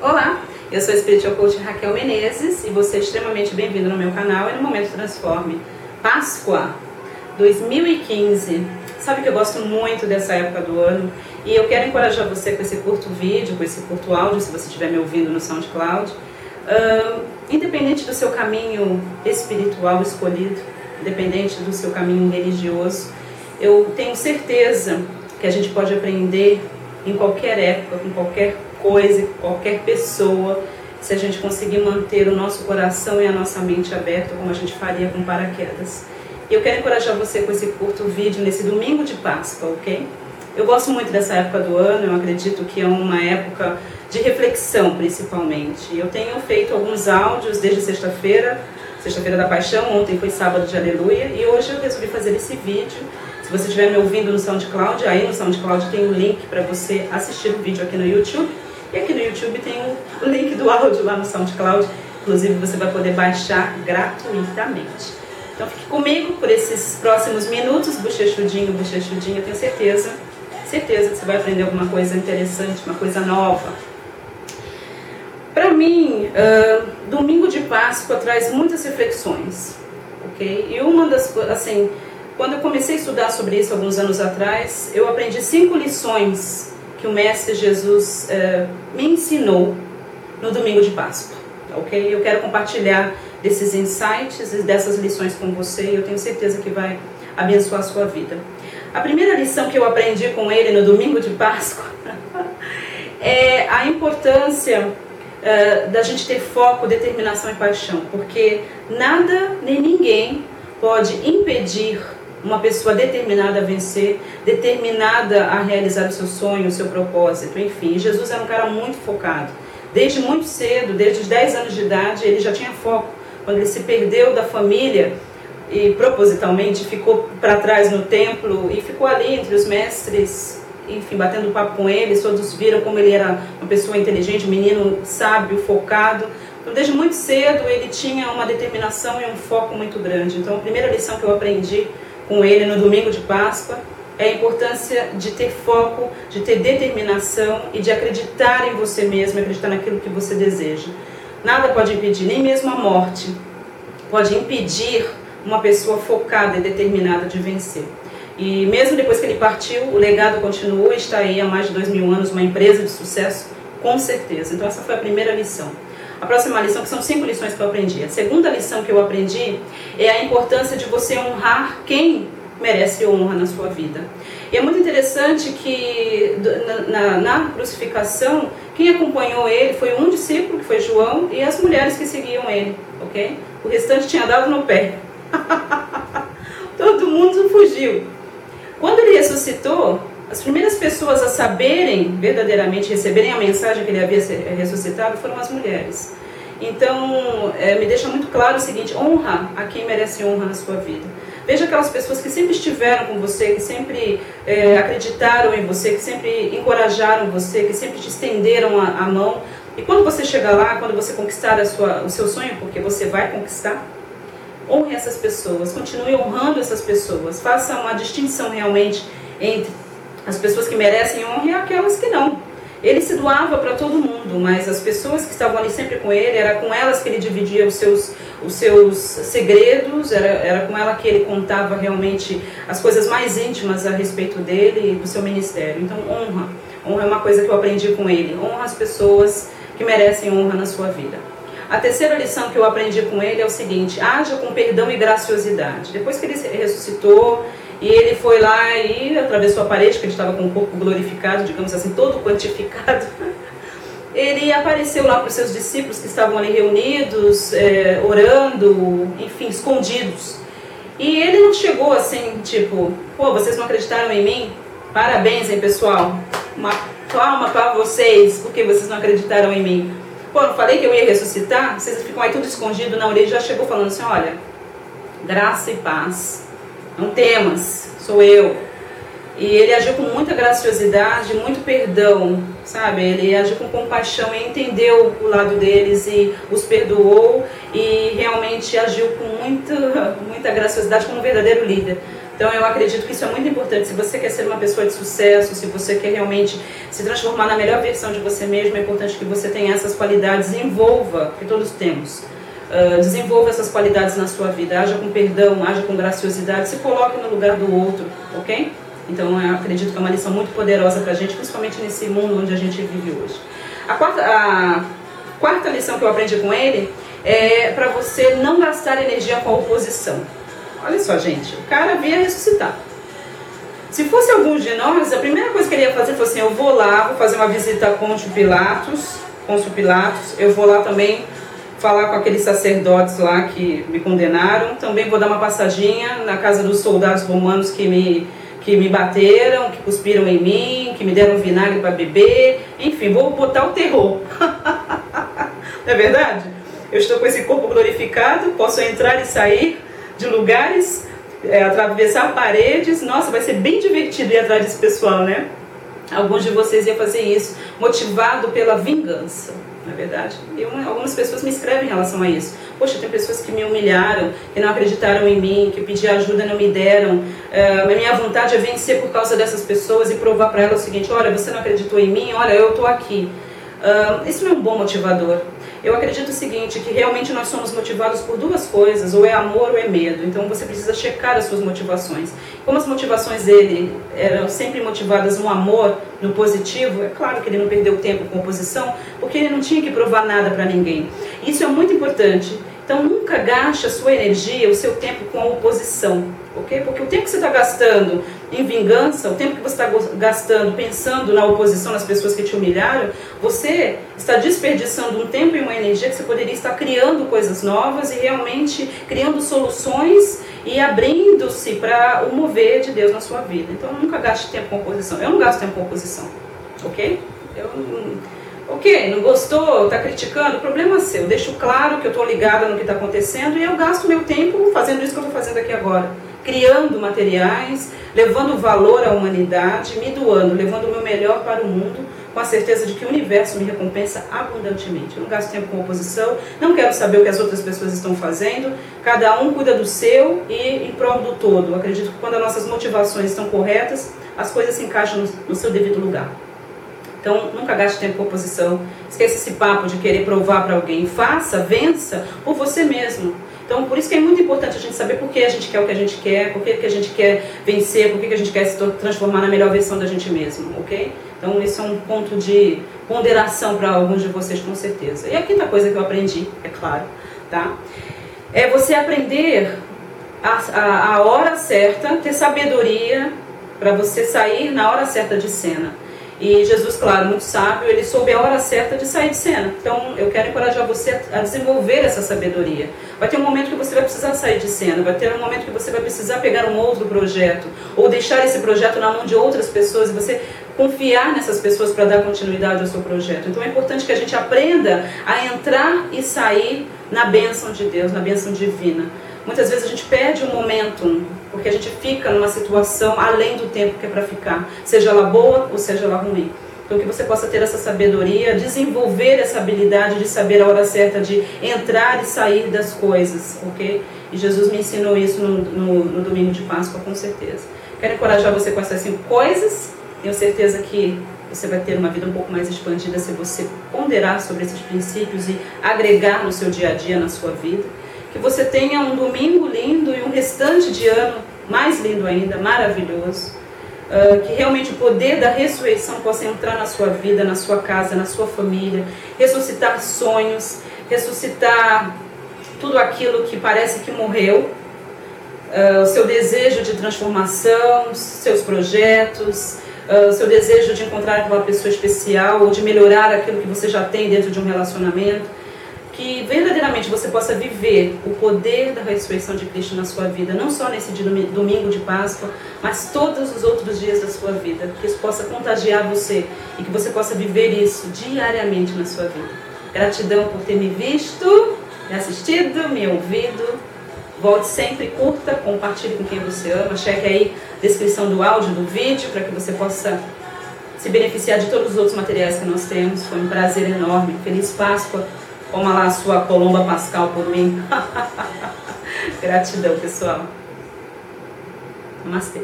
Olá, eu sou a Spiritual Coach Raquel Menezes e você é extremamente bem-vindo no meu canal e no Momento Transforme. Páscoa 2015. Sabe que eu gosto muito dessa época do ano e eu quero encorajar você com esse curto vídeo, com esse curto áudio, se você estiver me ouvindo no SoundCloud. Uh, independente do seu caminho espiritual escolhido, independente do seu caminho religioso, eu tenho certeza que a gente pode aprender em qualquer época, com qualquer coisa, qualquer pessoa, se a gente conseguir manter o nosso coração e a nossa mente aberta, como a gente faria com paraquedas. E eu quero encorajar você com esse curto vídeo nesse domingo de Páscoa, ok? Eu gosto muito dessa época do ano, eu acredito que é uma época de reflexão, principalmente. Eu tenho feito alguns áudios desde sexta-feira, sexta-feira da paixão, ontem foi sábado de aleluia, e hoje eu resolvi fazer esse vídeo se você estiver me ouvindo no SoundCloud, aí no SoundCloud tem um link para você assistir o vídeo aqui no YouTube. E aqui no YouTube tem o link do áudio lá no SoundCloud. Inclusive você vai poder baixar gratuitamente. Então fique comigo por esses próximos minutos, bochechudinho, bochechudinho. Tenho certeza, certeza que você vai aprender alguma coisa interessante, uma coisa nova. Para mim, uh, domingo de Páscoa traz muitas reflexões, ok? E uma das assim, quando eu comecei a estudar sobre isso alguns anos atrás, eu aprendi cinco lições que o Mestre Jesus uh, me ensinou no domingo de Páscoa, ok? Eu quero compartilhar desses insights e dessas lições com você e eu tenho certeza que vai abençoar a sua vida. A primeira lição que eu aprendi com ele no domingo de Páscoa é a importância uh, da gente ter foco, determinação e paixão, porque nada nem ninguém pode impedir uma pessoa determinada a vencer, determinada a realizar o seu sonho, o seu propósito, enfim. Jesus era um cara muito focado. Desde muito cedo, desde os 10 anos de idade, ele já tinha foco. Quando ele se perdeu da família e propositalmente ficou para trás no templo e ficou ali entre os mestres, enfim, batendo papo com eles, todos viram como ele era uma pessoa inteligente, um menino sábio, focado. Então, desde muito cedo, ele tinha uma determinação e um foco muito grande. Então, a primeira lição que eu aprendi com ele no domingo de Páscoa é a importância de ter foco, de ter determinação e de acreditar em você mesmo, acreditar naquilo que você deseja. Nada pode impedir, nem mesmo a morte, pode impedir uma pessoa focada e determinada de vencer. E mesmo depois que ele partiu, o legado continuou, está aí há mais de dois mil anos, uma empresa de sucesso, com certeza. Então essa foi a primeira lição. A próxima lição, que são cinco lições que eu aprendi. A segunda lição que eu aprendi é a importância de você honrar quem merece honra na sua vida. E é muito interessante que na, na, na, crucificação, quem acompanhou ele foi um discípulo, que foi João, e as mulheres que seguiam ele, ok? O restante tinha dado no pé. Todo mundo fugiu. Quando ele ressuscitou, as primeiras pessoas a saberem verdadeiramente, receberem a mensagem que ele havia ressuscitado foram as mulheres. Então, é, me deixa muito claro o seguinte: honra a quem merece honra na sua vida. Veja aquelas pessoas que sempre estiveram com você, que sempre é, acreditaram em você, que sempre encorajaram você, que sempre te estenderam a, a mão. E quando você chegar lá, quando você conquistar sua, o seu sonho, porque você vai conquistar, honre essas pessoas, continue honrando essas pessoas, faça uma distinção realmente entre as pessoas que merecem honra e aquelas que não. Ele se doava para todo mundo, mas as pessoas que estavam ali sempre com ele, era com elas que ele dividia os seus, os seus segredos, era, era com ela que ele contava realmente as coisas mais íntimas a respeito dele e do seu ministério. Então, honra. Honra é uma coisa que eu aprendi com ele. Honra as pessoas que merecem honra na sua vida. A terceira lição que eu aprendi com ele é o seguinte: haja com perdão e graciosidade. Depois que ele ressuscitou, e ele foi lá e atravessou a parede, que ele estava com o corpo glorificado, digamos assim, todo quantificado. Ele apareceu lá para os seus discípulos que estavam ali reunidos, é, orando, enfim, escondidos. E ele não chegou assim, tipo, pô, vocês não acreditaram em mim? Parabéns, hein, pessoal? Uma palma para vocês, porque vocês não acreditaram em mim. Pô, não falei que eu ia ressuscitar? Vocês ficam aí tudo escondido. Não, ele já chegou falando assim: olha, graça e paz não temas, sou eu. E ele agiu com muita graciosidade, muito perdão, sabe? Ele agiu com compaixão e entendeu o lado deles e os perdoou e realmente agiu com muita, muita graciosidade como um verdadeiro líder. Então eu acredito que isso é muito importante. Se você quer ser uma pessoa de sucesso, se você quer realmente se transformar na melhor versão de você mesmo, é importante que você tenha essas qualidades e envolva, que todos temos. Uh, desenvolva essas qualidades na sua vida, haja com perdão, haja com graciosidade, se coloque no lugar do outro, ok? Então eu acredito que é uma lição muito poderosa para a gente, principalmente nesse mundo onde a gente vive hoje. A quarta, a quarta lição que eu aprendi com ele é para você não gastar energia com a oposição. Olha só, gente, o cara vinha ressuscitar. Se fosse alguns de nós, a primeira coisa que ele ia fazer foi assim: eu vou lá, vou fazer uma visita a Ponte Pilatos, Pôncio Pilatos, eu vou lá também falar com aqueles sacerdotes lá que me condenaram, também vou dar uma passadinha na casa dos soldados romanos que me, que me bateram, que cuspiram em mim, que me deram vinagre para beber, enfim, vou botar o terror. Não é verdade? Eu estou com esse corpo glorificado, posso entrar e sair de lugares, é, atravessar paredes. Nossa, vai ser bem divertido ir atrás desse pessoal, né? Alguns de vocês iam fazer isso, motivado pela vingança, é verdade? Uma, algumas pessoas me escrevem em relação a isso. Poxa, tem pessoas que me humilharam, que não acreditaram em mim, que pedi ajuda e não me deram. É, a minha vontade é vencer por causa dessas pessoas e provar para elas o seguinte: olha, você não acreditou em mim, olha, eu estou aqui. Uh, isso não é um bom motivador. Eu acredito o seguinte, que realmente nós somos motivados por duas coisas, ou é amor ou é medo. Então você precisa checar as suas motivações. Como as motivações dele eram sempre motivadas no amor, no positivo, é claro que ele não perdeu tempo com oposição, porque ele não tinha que provar nada para ninguém. Isso é muito importante. Então nunca gaste a sua energia, o seu tempo com a oposição, ok? Porque o tempo que você está gastando em vingança, o tempo que você está gastando pensando na oposição, nas pessoas que te humilharam, você está desperdiçando um tempo e uma energia que você poderia estar criando coisas novas e realmente criando soluções e abrindo-se para o mover de Deus na sua vida. Então nunca gaste tempo com oposição. Eu não gasto tempo com oposição, ok? Eu Ok, não gostou, está criticando, problema é seu. Eu deixo claro que eu estou ligada no que está acontecendo e eu gasto meu tempo fazendo isso que eu estou fazendo aqui agora. Criando materiais, levando valor à humanidade, me doando, levando o meu melhor para o mundo, com a certeza de que o universo me recompensa abundantemente. Eu não gasto tempo com oposição, não quero saber o que as outras pessoas estão fazendo, cada um cuida do seu e em prol do todo. Eu acredito que quando as nossas motivações estão corretas, as coisas se encaixam no, seu devido lugar. Então, nunca gaste tempo com oposição. Esqueça esse papo de querer provar para alguém. Faça, vença por você mesmo. Então, por isso que é muito importante a gente saber por que a gente quer o que a gente quer, por que, que a gente quer vencer, por que, que a gente quer se transformar na melhor versão da gente mesmo, ok? Então, esse é um ponto de ponderação para alguns de vocês, com certeza. E a quinta coisa que eu aprendi, é claro, tá? É você aprender a, a, a hora certa, ter sabedoria para você sair na hora certa de cena. E Jesus, claro, muito sábio, ele soube a hora certa de sair de cena. Então, eu quero encorajar você a desenvolver essa sabedoria. Vai ter um momento que você vai precisar sair de cena, vai ter um momento que você vai precisar pegar um outro projeto, ou deixar esse projeto na mão de outras pessoas e você confiar nessas pessoas para dar continuidade ao seu projeto. Então, é importante que a gente aprenda a entrar e sair na bênção de Deus, na bênção divina. Muitas vezes a gente perde o momento porque a gente fica numa situação além do tempo que é para ficar, seja ela boa ou seja ela ruim. Então que você possa ter essa sabedoria, desenvolver essa habilidade de saber a hora certa de entrar e sair das coisas, ok? E Jesus me ensinou isso no, no, no domingo de Páscoa, com certeza. Quero encorajar você com essas cinco coisas. Tenho certeza que você vai ter uma vida um pouco mais expandida se você ponderar sobre esses princípios e agregar no seu dia a dia, na sua vida que você tenha um domingo lindo e um restante de ano mais lindo ainda, maravilhoso. Uh, que realmente o poder da ressurreição possa entrar na sua vida, na sua casa, na sua família, ressuscitar sonhos, ressuscitar tudo aquilo que parece que morreu, uh, o seu desejo de transformação, seus projetos, uh, o seu desejo de encontrar uma pessoa especial ou de melhorar aquilo que você já tem dentro de um relacionamento que verdadeiramente você possa viver o poder da ressurreição de Cristo na sua vida, não só nesse domingo de Páscoa, mas todos os outros dias da sua vida, que isso possa contagiar você e que você possa viver isso diariamente na sua vida. Gratidão por ter me visto, me assistido, me ouvido. Volte sempre, curta, compartilhe com quem você ama, cheque aí a descrição do áudio, do vídeo, para que você possa se beneficiar de todos os outros materiais que nós temos. Foi um prazer enorme. Feliz Páscoa Coma lá a sua colomba pascal por mim. Gratidão, pessoal. Namastê.